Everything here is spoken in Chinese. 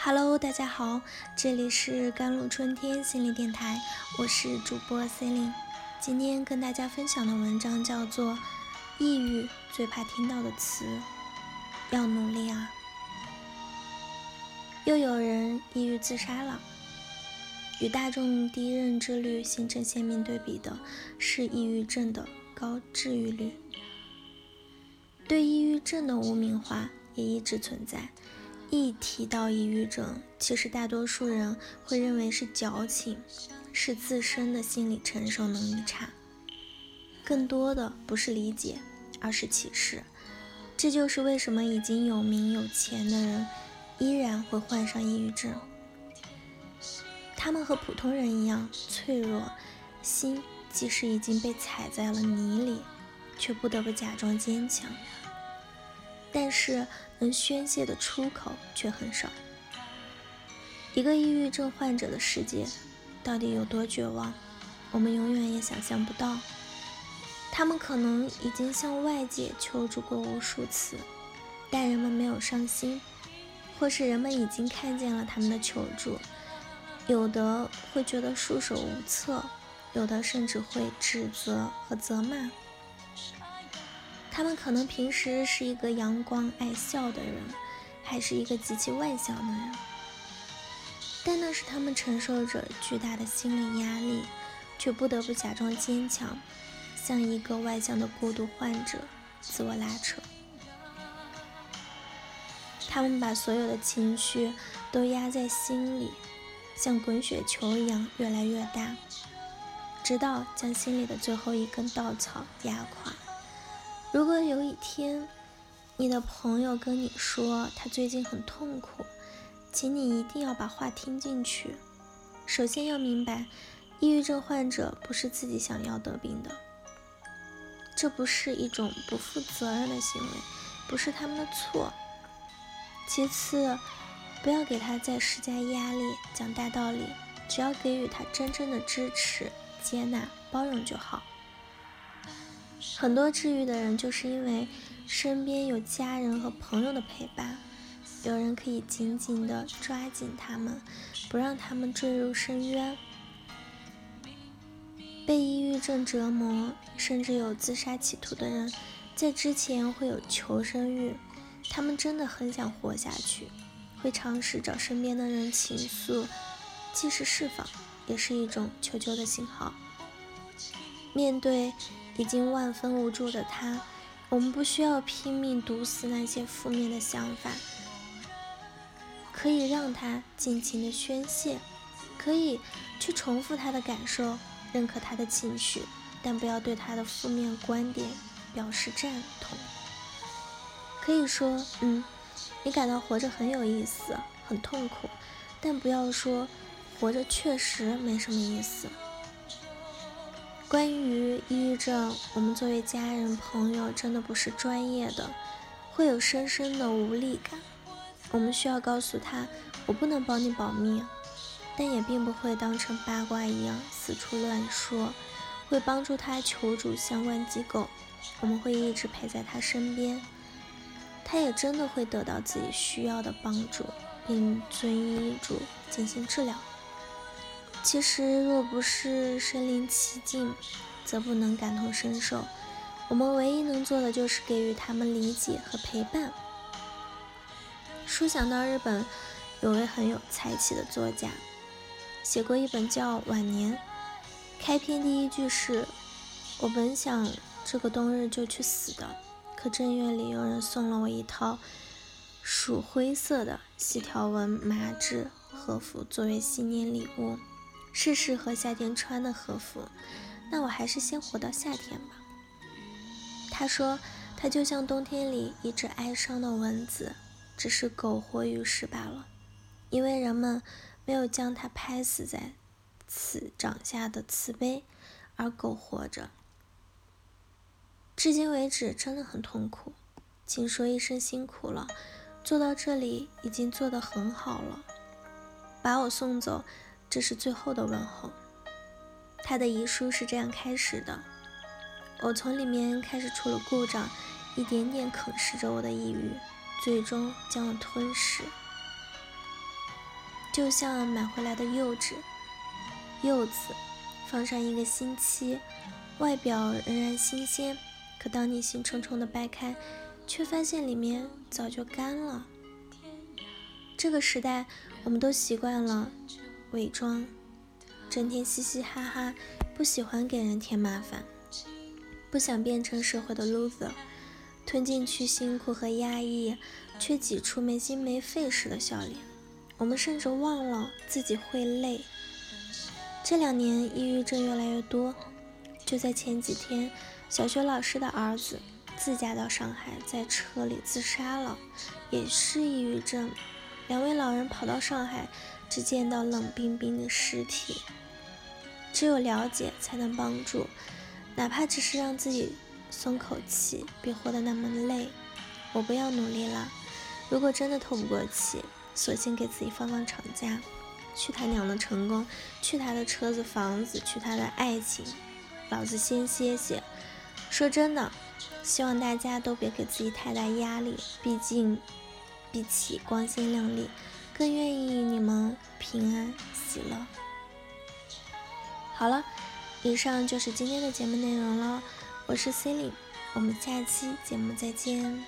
Hello，大家好，这里是甘露春天心理电台，我是主播 C e 今天跟大家分享的文章叫做《抑郁最怕听到的词》，要努力啊！又有人抑郁自杀了。与大众低认知率形成鲜明对比的是抑郁症的高治愈率。对抑郁症的污名化也一直存在。一提到抑郁症，其实大多数人会认为是矫情，是自身的心理承受能力差，更多的不是理解，而是歧视。这就是为什么已经有名有钱的人依然会患上抑郁症。他们和普通人一样脆弱，心即使已经被踩在了泥里，却不得不假装坚强。但是能宣泄的出口却很少。一个抑郁症患者的世界到底有多绝望，我们永远也想象不到。他们可能已经向外界求助过无数次，但人们没有上心，或是人们已经看见了他们的求助，有的会觉得束手无策，有的甚至会指责和责骂。他们可能平时是一个阳光爱笑的人，还是一个极其外向的人，但那是他们承受着巨大的心理压力，却不得不假装坚强，像一个外向的孤独患者自我拉扯。他们把所有的情绪都压在心里，像滚雪球一样越来越大，直到将心里的最后一根稻草压垮。如果有一天，你的朋友跟你说他最近很痛苦，请你一定要把话听进去。首先要明白，抑郁症患者不是自己想要得病的，这不是一种不负责任的行为，不是他们的错。其次，不要给他再施加压力，讲大道理，只要给予他真正的支持、接纳、包容就好。很多治愈的人，就是因为身边有家人和朋友的陪伴，有人可以紧紧地抓紧他们，不让他们坠入深渊。被抑郁症折磨，甚至有自杀企图的人，在之前会有求生欲，他们真的很想活下去，会尝试找身边的人倾诉，既是释放，也是一种求救的信号。面对。已经万分无助的他，我们不需要拼命堵死那些负面的想法，可以让他尽情的宣泄，可以去重复他的感受，认可他的情绪，但不要对他的负面观点表示赞同。可以说，嗯，你感到活着很有意思，很痛苦，但不要说活着确实没什么意思。关于抑郁症，我们作为家人朋友，真的不是专业的，会有深深的无力感。我们需要告诉他，我不能帮你保密，但也并不会当成八卦一样四处乱说，会帮助他求助相关机构。我们会一直陪在他身边，他也真的会得到自己需要的帮助，并遵医嘱进行治疗。其实，若不是身临其境，则不能感同身受。我们唯一能做的，就是给予他们理解和陪伴。说想到日本有位很有才气的作家，写过一本叫《晚年》，开篇第一句是：“我本想这个冬日就去死的，可正月里有人送了我一套鼠灰色的细条纹麻质和服作为新年礼物。”是适合夏天穿的和服，那我还是先活到夏天吧。他说，他就像冬天里一只哀伤的蚊子，只是苟活于世罢了，因为人们没有将他拍死在此掌下的慈悲而苟活着。至今为止，真的很痛苦，请说一声辛苦了，做到这里已经做得很好了，把我送走。这是最后的问候。他的遗书是这样开始的：我从里面开始出了故障，一点点啃食着我的抑郁，最终将我吞噬。就像买回来的柚子，柚子放上一个星期，外表仍然新鲜，可当你兴冲冲的掰开，却发现里面早就干了。这个时代，我们都习惯了伪装，整天嘻嘻哈哈，不喜欢给人添麻烦，不想变成社会的 loser，吞进去辛苦和压抑，却挤出没心没肺似的笑脸。我们甚至忘了自己会累。这两年抑郁症越来越多，就在前几天，小学老师的儿子自驾到上海，在车里自杀了，也是抑郁症。两位老人跑到上海，只见到冷冰冰的尸体。只有了解才能帮助，哪怕只是让自己松口气，别活得那么累。我不要努力了。如果真的透不过气，索性给自己放放长假。去他娘的成功，去他的车子房子，去他的爱情，老子先歇歇。说真的，希望大家都别给自己太大压力，毕竟。一起光鲜亮丽，更愿意你们平安喜乐。好了，以上就是今天的节目内容了。我是 c e l i n e 我们下期节目再见。